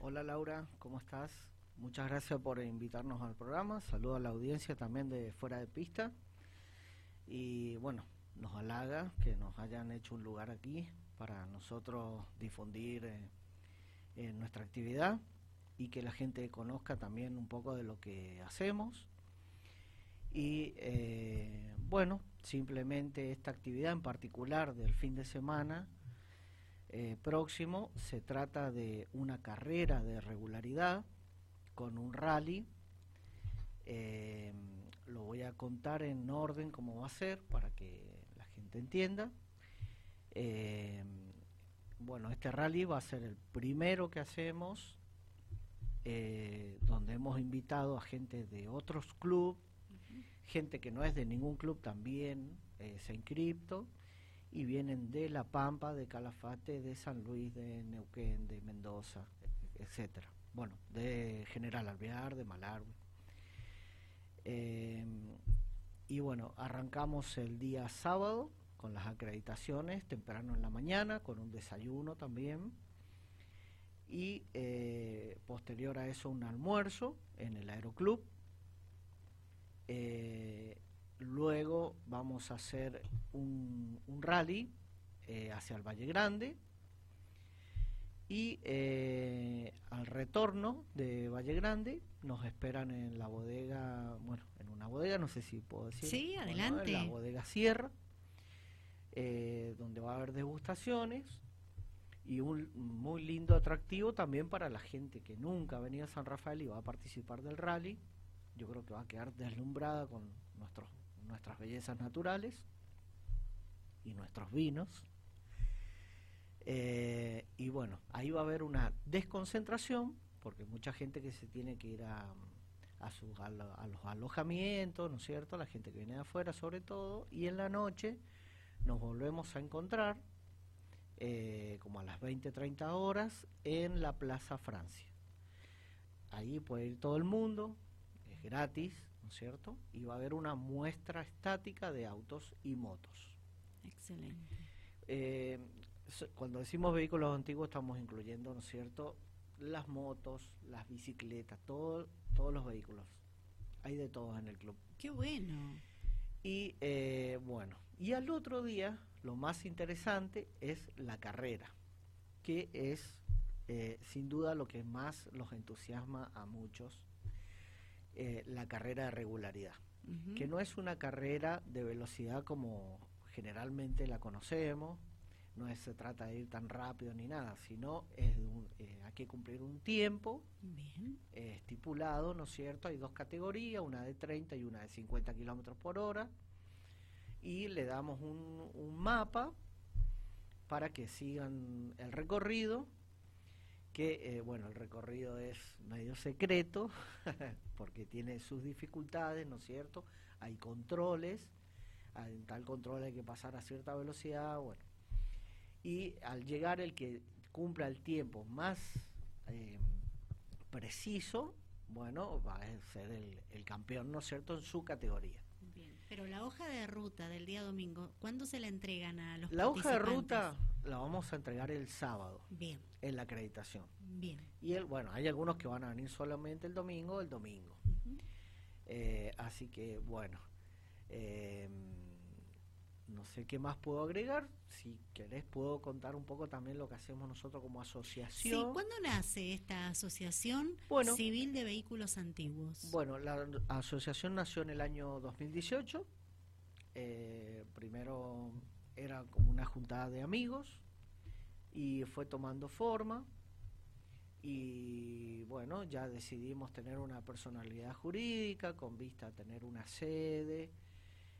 Hola Laura, ¿cómo estás? Muchas gracias por invitarnos al programa. Saludo a la audiencia también de Fuera de Pista. Y bueno, nos halaga que nos hayan hecho un lugar aquí para nosotros difundir eh, nuestra actividad y que la gente conozca también un poco de lo que hacemos. Y eh, bueno, simplemente esta actividad en particular del fin de semana eh, próximo se trata de una carrera de regularidad con un rally. Eh, lo voy a contar en orden cómo va a ser para que la gente entienda. bueno, este rally va a ser el primero que hacemos eh, donde hemos invitado a gente de otros clubes, gente que no es de ningún club también eh, se inscripto y vienen de La Pampa, de Calafate, de San Luis, de Neuquén, de Mendoza, etcétera. Bueno, de General Alvear, de Malargue. Eh, y bueno, arrancamos el día sábado con las acreditaciones, temprano en la mañana, con un desayuno también y eh, posterior a eso un almuerzo en el aeroclub. Eh, luego vamos a hacer un, rally eh, hacia el Valle Grande y al retorno de Valle Grande nos esperan en la bodega, bueno, en una bodega, no sé si puedo decir. Sí, adelante. en la bodega Sierra, donde va a haber degustaciones y un muy lindo atractivo también para la gente que nunca ha venido a San Rafael y va a participar del rally. Yo creo que va a quedar deslumbrada con nuestros, nuestras bellezas naturales y nuestros vinos. Eh, y bueno, ahí va a haber una desconcentración, porque mucha gente que se tiene que ir a, a, sus, a, los alojamientos, ¿no es cierto? La gente que viene de afuera sobre todo, y en la noche nos volvemos a encontrar eh, como a las 20, 30 horas, en la Plaza Francia. Ahí puede ir todo el mundo, es gratis, ¿no es cierto? Y va a haber una muestra estática de autos y motos. Excelente. Eh, cuando decimos vehículos antiguos estamos incluyendo, ¿no es cierto?, las motos, las bicicletas, todo, todos los vehículos. Hay de todos en el club. Qué bueno. Y eh, bueno, y al otro día lo más interesante es la carrera, que es eh, sin duda lo que más los entusiasma a muchos, eh, la carrera de regularidad, que no es una carrera de velocidad como generalmente la conocemos, no se trata de ir tan rápido ni nada, sino es eh, hay que cumplir un tiempo estipulado, ¿no es cierto? Hay dos categorías, una de 30 y una de 50 kilómetros por hora y le damos un, un mapa para que sigan el recorrido que eh, bueno el recorrido es medio secreto porque tiene sus dificultades no es cierto hay controles en tal control hay que pasar a cierta velocidad bueno. Y al llegar el que cumpla el tiempo más eh, preciso bueno va a ser el, campeón no es cierto en su categoría pero la hoja de ruta del día domingo, ¿cuándo se la entregan a los La hoja de ruta la vamos a entregar el sábado. Bien. En la acreditación. Bien. Y el, bueno, hay algunos que van a venir solamente el domingo, el domingo. Eh, así que, bueno. Eh, no sé qué más puedo agregar. Si querés, puedo contar un poco también lo que hacemos nosotros como asociación. Sí, ¿cuándo nace esta asociación civil de vehículos antiguos? Bueno, la asociación nació en el año 2018. Eh, primero era como una juntada de amigos y fue tomando forma. Y bueno, ya decidimos tener una personalidad jurídica con vista a tener una sede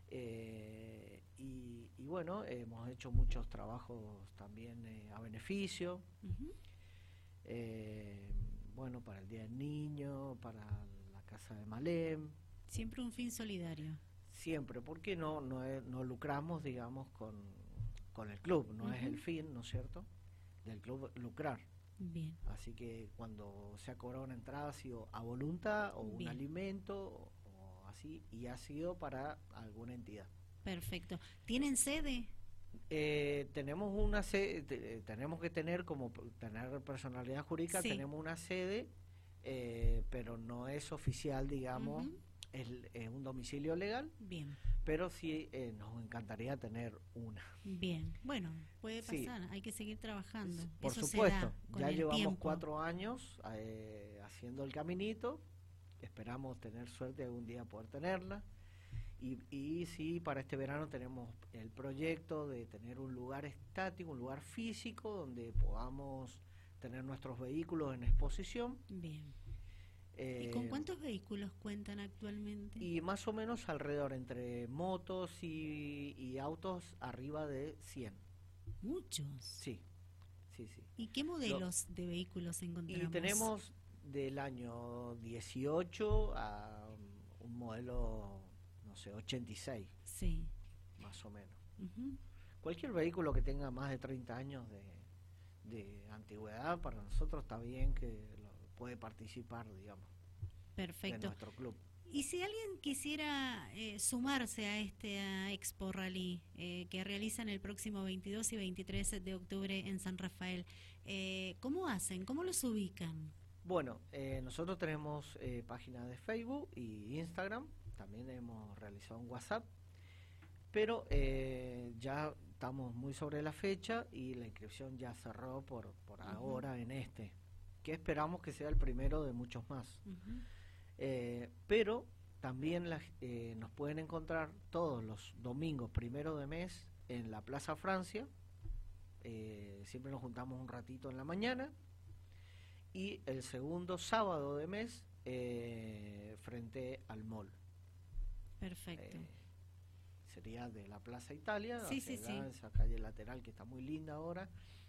eh, y, bueno, hemos hecho muchos trabajos también eh, a beneficio. Eh, bueno, para el Día del Niño, para la Casa de Malem. Siempre un fin solidario. Siempre, porque no, no, no lucramos, digamos, con, con el club, no es el fin, ¿no es cierto? Del club lucrar. Bien. Así que cuando se ha cobrado una entrada ha sido a voluntad o un alimento así y ha sido para alguna entidad. Perfecto. ¿Tienen sede? Eh, tenemos una sede, tenemos que tener como tener personalidad jurídica, tenemos una sede, eh, pero no es oficial, digamos, es, un domicilio legal. Bien. Pero sí eh, nos encantaría tener una. Bien, bueno, puede pasar, hay que seguir trabajando. Por supuesto, ya llevamos cuatro años haciendo el caminito, esperamos tener suerte algún día poder tenerla. Y, y sí, para este verano tenemos el proyecto de tener un lugar estático, un lugar físico donde podamos tener nuestros vehículos en exposición. Bien. ¿Y con eh, cuántos vehículos cuentan actualmente? Y más o menos alrededor entre motos y, autos arriba de 100. ¿Muchos? Sí, sí, sí. ¿Y qué modelos de vehículos encontramos? Y tenemos del año 18 a un modelo no sé, 86. Sí. Más o menos. Cualquier vehículo que tenga más de 30 años de, de antigüedad, para nosotros está bien que puede participar, digamos. Perfecto. En nuestro club. Y si alguien quisiera eh, sumarse a este Expo Rally eh, que realizan el próximo 22 y 23 de octubre en San Rafael, eh, ¿cómo hacen? ¿Cómo los ubican? Bueno, nosotros tenemos páginas de Facebook y Instagram también hemos realizado un WhatsApp, pero eh, ya estamos muy sobre la fecha y la inscripción ya cerró por, por ahora en este, que esperamos que sea el primero de muchos más. Eh, pero también eh, nos pueden encontrar todos los domingos primero de mes en la Plaza Francia. siempre nos juntamos un ratito en la mañana. Y el segundo sábado de mes frente al mall. Perfecto. Eh, sería de la Plaza Italia, sí, sí, sí. esa calle lateral que está muy linda ahora.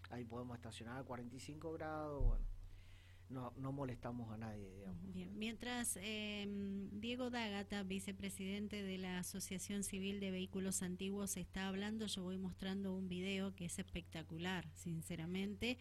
Ahí podemos estacionar a 45 grados, bueno. No, no molestamos a nadie, digamos. Bien. Mientras em, Diego Dagata, vicepresidente de la Asociación Civil de Vehículos Antiguos, está hablando, yo voy mostrando un video que es espectacular, sinceramente,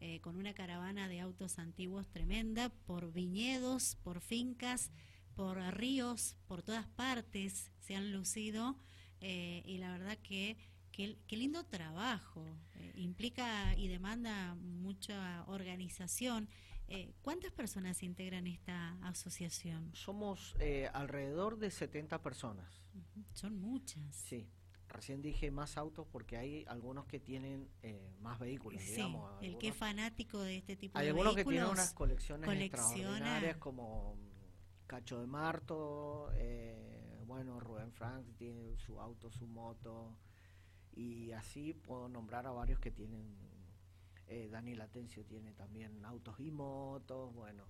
eh, con una caravana de autos antiguos tremenda por viñedos, por fincas por ríos, por todas partes se han lucido eh, y la verdad que qué lindo trabajo, eh, implica y demanda mucha organización. Eh, ¿Cuántas personas integran esta asociación? Somos alrededor de 70 personas. Son muchas. Sí. Recién dije más autos porque hay algunos que tienen más vehículos, sí, el que es fanático de este tipo de vehículos. Hay algunos que tienen unas colecciones extraordinarias como Cacho de Marto, eh, bueno, Rubén Frank tiene su auto, su moto, y así puedo nombrar a varios que tienen, eh, Daniel Atencio tiene también autos y motos, bueno,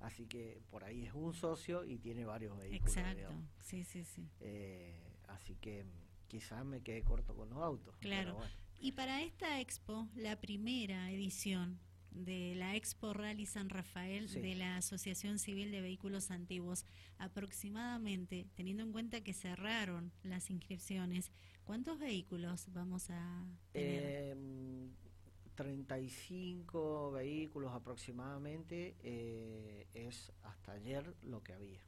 así que por ahí es un socio y tiene varios vehículos. Exacto, sí, sí, sí. Eh, así que quizás me quede corto con los autos. Claro. Y para esta expo, la primera edición, de la Expo Rally San Rafael de la Asociación Civil de Vehículos Antiguos. Aproximadamente, teniendo en cuenta que cerraron las inscripciones, ¿cuántos vehículos vamos a tener? 35 em, vehículos aproximadamente eh, es hasta ayer lo que había.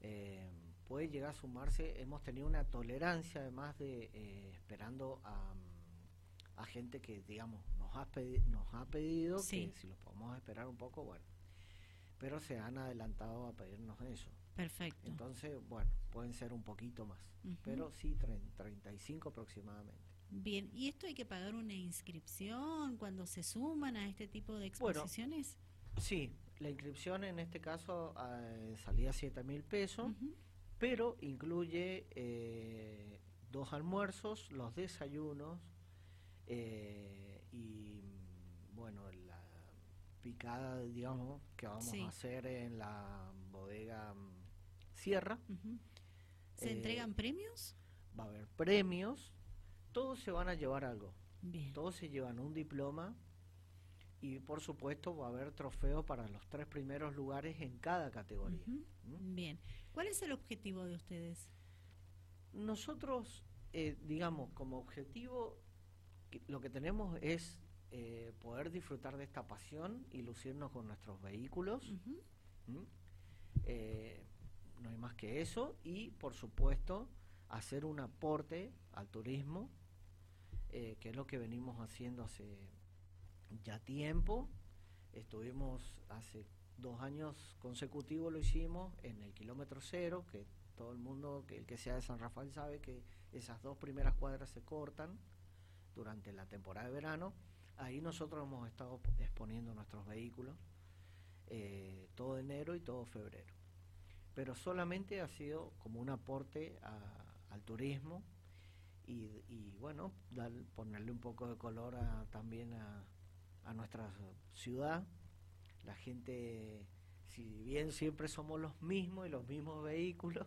Em, puede llegar a sumarse, hemos tenido una tolerancia además de eh, esperando a a gente que, digamos, nos ha, nos ha pedido que si los podemos esperar un poco, bueno. Pero se han adelantado a pedirnos eso. Perfecto. Entonces, bueno, pueden ser un poquito más. Pero sí, 35 aproximadamente. Bien, ¿y esto hay que pagar una inscripción cuando se suman a este tipo de exposiciones? sí, la inscripción en este caso eh, salía 7 mil pesos, pero incluye eh, dos almuerzos, los desayunos, eh, y bueno, la picada, digamos, que vamos a hacer en la bodega mm, Sierra. ¿Se eh, entregan premios? Va a haber premios, todos se van a llevar algo. Todos se llevan un diploma y por supuesto va a haber trofeos para los tres primeros lugares en cada categoría. ¿Mm? Bien. ¿Cuál es el objetivo de ustedes? Nosotros, eh, digamos, como objetivo lo que tenemos es eh, poder disfrutar de esta pasión y lucirnos con nuestros vehículos. Eh, no hay más que eso y, por supuesto, hacer un aporte al turismo eh, que es lo que venimos haciendo hace ya tiempo. Estuvimos hace dos años consecutivos, lo hicimos en el kilómetro cero, que todo el mundo, que el que sea de San Rafael sabe que esas dos primeras cuadras se cortan durante la temporada de verano. Ahí nosotros hemos estado exponiendo nuestros vehículos eh, todo enero y todo febrero. Pero solamente ha sido como un aporte al turismo y, bueno, ponerle un poco de color también a, a nuestra ciudad. La gente, si bien siempre somos los mismos y los mismos vehículos,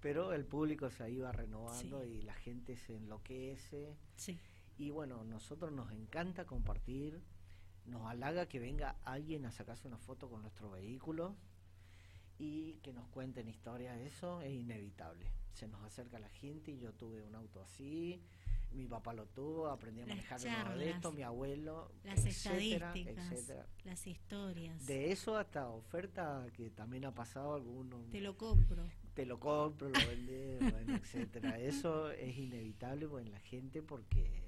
pero el público se iba renovando y la gente se enloquece. Y bueno, nosotros nos encanta compartir, nos halaga que venga alguien a sacarse una foto con nuestro vehículo y que nos cuenten historias, eso es inevitable. Se nos acerca la gente y yo tuve un auto así, mi papá lo tuvo, aprendí a manejar de esto, mi abuelo, las estadísticas, las historias. De eso hasta oferta que también ha pasado alguno. Te lo compro. Te lo compro, lo vendé, bueno, etcétera. Eso es inevitable en la gente porque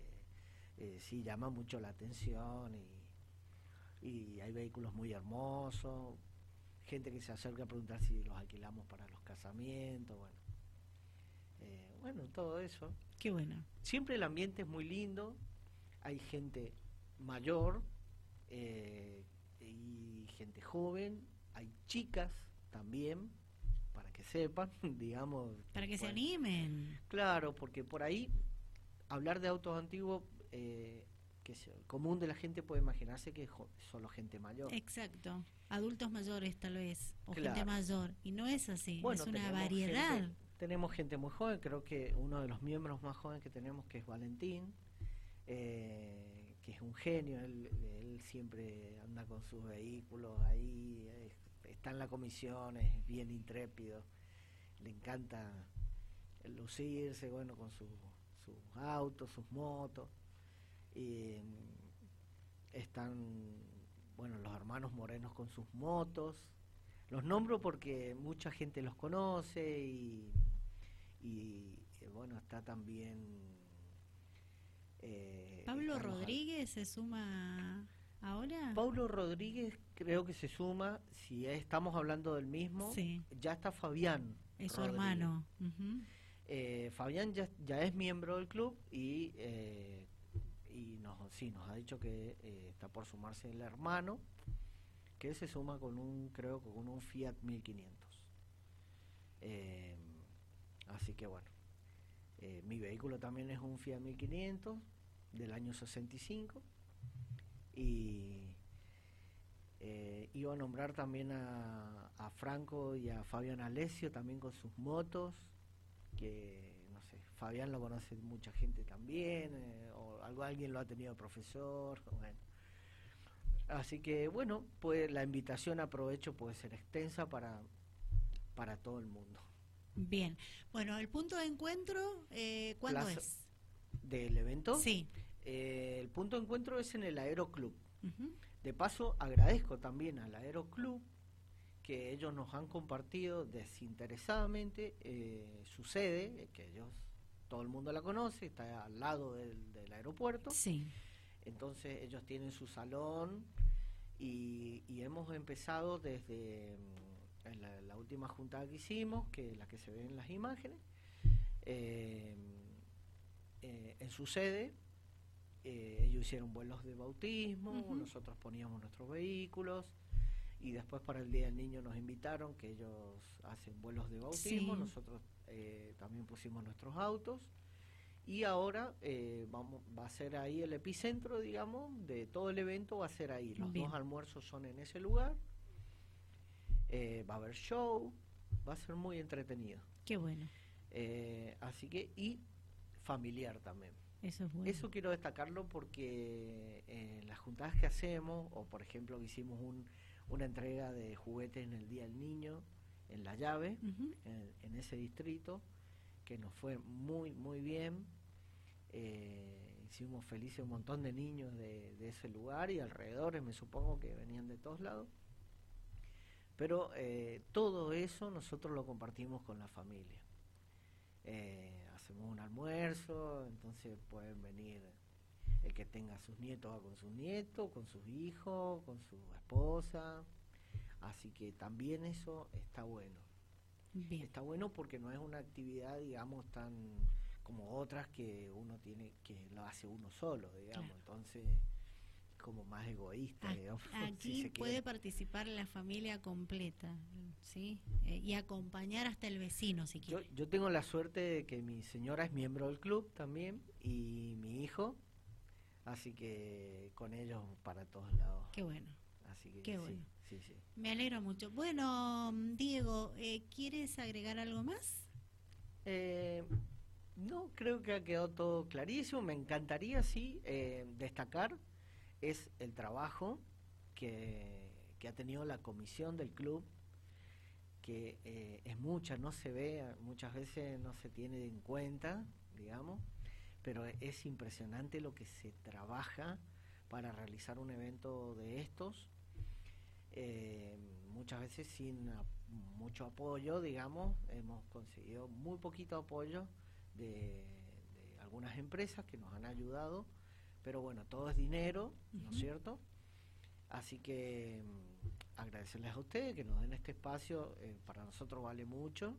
eh, sí llama mucho la atención y, y hay vehículos muy hermosos, gente que se acerca a preguntar si los alquilamos para los casamientos, bueno. Eh, bueno, todo eso. Qué bueno. Siempre el ambiente es muy lindo, hay gente mayor eh, y gente joven, hay chicas también, para que sepan, digamos. Para que se animen. Claro, porque por ahí hablar de autos antiguos, eh, que es común de la gente puede imaginarse que es solo gente mayor. Exacto, adultos mayores tal vez, o gente mayor, y no es así, es una variedad tenemos gente muy joven, creo que uno de los miembros más jóvenes que tenemos, que es Valentín, eh, que es un genio, él, siempre anda con sus vehículos ahí, está en la comisión, es bien intrépido, le encanta lucirse, bueno, con sus autos, sus motos. Y, están, bueno, los hermanos morenos con sus motos. Los nombro porque mucha gente los conoce y y eh, bueno, está también... Eh, ¿Pablo Rodríguez se suma ahora? Pablo Rodríguez creo que se suma, si estamos hablando del mismo, ya está Fabián. Es su hermano. Eh, Fabián ya, ya, es miembro del club y, y nos, sí, nos ha dicho que está por sumarse el hermano, que se suma con un, creo, con un Fiat 1500. Eh, Así que bueno, eh, mi vehículo también es un Fiat 1500 del año 65 y eh, iba a nombrar también a, a, Franco y a Fabián Alessio también con sus motos, que sé, Fabián lo conoce mucha gente también, eh, o algo, alguien lo ha tenido profesor, bueno. Así que bueno, pues la invitación aprovecho puede ser extensa para, para todo el mundo. Bien, bueno, el punto de encuentro, eh, ¿cuándo es? ¿Del evento? Sí. Eh, el punto de encuentro es en el Aeroclub. De paso, agradezco también al Aeroclub que ellos nos han compartido desinteresadamente eh, su sede, que ellos, todo el mundo la conoce, está al lado del, del aeropuerto. Sí. Entonces ellos tienen su salón y, y hemos empezado desde en la, última juntada que hicimos, que la que se ve en las imágenes, eh, eh, en su sede, eh, ellos hicieron vuelos de bautismo, nosotros poníamos nuestros vehículos y después para el Día del Niño nos invitaron que ellos hacen vuelos de bautismo, nosotros también pusimos nuestros autos y ahora vamos va a ser ahí el epicentro digamos de todo el evento va a ser ahí los dos almuerzos son en ese lugar eh, va a haber show, va a ser muy entretenido. Qué bueno. Eh, así que, y familiar también. Eso es bueno. Eso quiero destacarlo porque en eh, las juntadas que hacemos, o por ejemplo que hicimos un, una entrega de juguetes en el Día del Niño, en La Llave, en, ese distrito, que nos fue muy, muy bien. hicimos felices un montón de niños de, de ese lugar y alrededores, me supongo que venían de todos lados. Pero eh, todo eso nosotros lo compartimos con la familia. Eh, hacemos un almuerzo, entonces pueden venir el que tenga sus nietos con sus nietos, con sus hijos, con su esposa. Así que también eso está bueno. Está bueno porque no es una actividad, digamos, tan como otras que uno tiene, que lo hace uno solo, digamos. Entonces, como más egoísta, digamos. Aquí puede participar la familia completa, ¿sí? Eh, y acompañar hasta el vecino, si quiere. Yo, yo tengo la suerte de que mi señora es miembro del club también y mi hijo, así que con ellos para todos lados. Qué bueno. Así que Qué bueno. Sí, sí, Me alegro mucho. Bueno, Diego, eh, ¿quieres agregar algo más? Eh, no, creo que ha quedado todo clarísimo. Me encantaría, sí, eh, destacar es el trabajo que, que, ha tenido la comisión del club, que eh, es mucha, no se ve, muchas veces no se tiene en cuenta, digamos, pero es impresionante lo que se trabaja para realizar un evento de estos, eh, muchas veces sin mucho apoyo, digamos, hemos conseguido muy poquito apoyo de, algunas empresas que nos han ayudado, pero bueno, todo es dinero, ¿no es cierto? Así que mm, agradecerles a ustedes que nos den este espacio, eh, para nosotros vale mucho.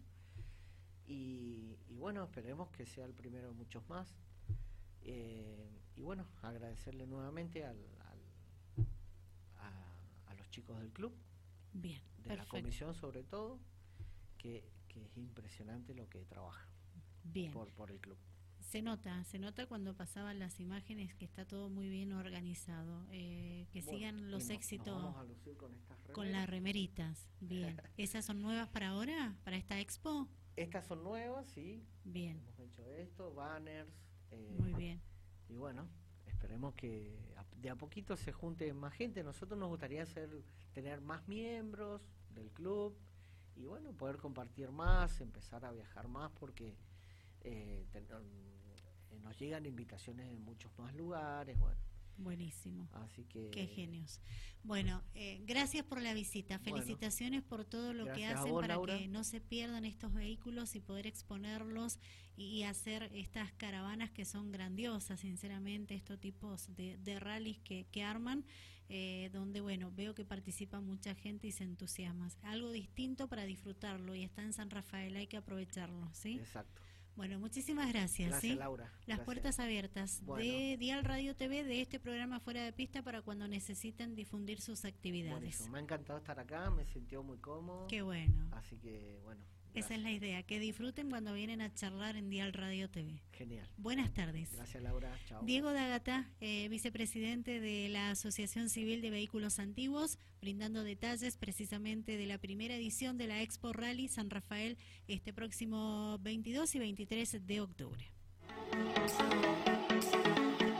Y, bueno, esperemos que sea el primero de muchos más. Eh, y bueno, agradecerle nuevamente al, a, los chicos del club, Bien, de la comisión sobre todo, que, que es impresionante lo que trabaja. Bien. Por, el club. Se nota, se nota cuando pasaban las imágenes que está todo muy bien organizado, eh, que sigan los éxitos con, las remeritas. Bien, ¿esas son nuevas para ahora, para esta expo? Estas son nuevas, sí. Bien. Hemos hecho esto, banners. Eh, muy bien. Y bueno, esperemos que de a poquito se junte más gente. Nosotros nos gustaría hacer, tener más miembros del club y bueno, poder compartir más, empezar a viajar más porque eh, eh, nos llegan invitaciones en muchos más lugares, bueno. Buenísimo. Así que. Qué genios. Bueno, eh, gracias por la visita. Felicitaciones por todo lo que hacen para que no se pierdan estos vehículos y poder exponerlos y, hacer estas caravanas que son grandiosas, sinceramente, estos tipos de, de rallies que, que arman, eh, donde, bueno, veo que participa mucha gente y se entusiasma. Algo distinto para disfrutarlo y está en San Rafael, hay que aprovecharlo, ¿sí? Exacto. Bueno, muchísimas gracias. Gracias, Laura. Las puertas abiertas de Dial Radio TV, de este programa Fuera de Pista, para cuando necesiten difundir sus actividades. Me ha encantado estar acá, me sintió muy cómodo. Qué bueno. Así que, bueno, esa es la idea, que disfruten cuando vienen a charlar en Dial Radio TV. Genial. Buenas tardes. Gracias, Laura. Chao. Diego Dagata, eh, vicepresidente de la Asociación Civil de Vehículos Antiguos, brindando detalles precisamente de la primera edición de la Expo Rally San Rafael este próximo 22 y 23 de octubre.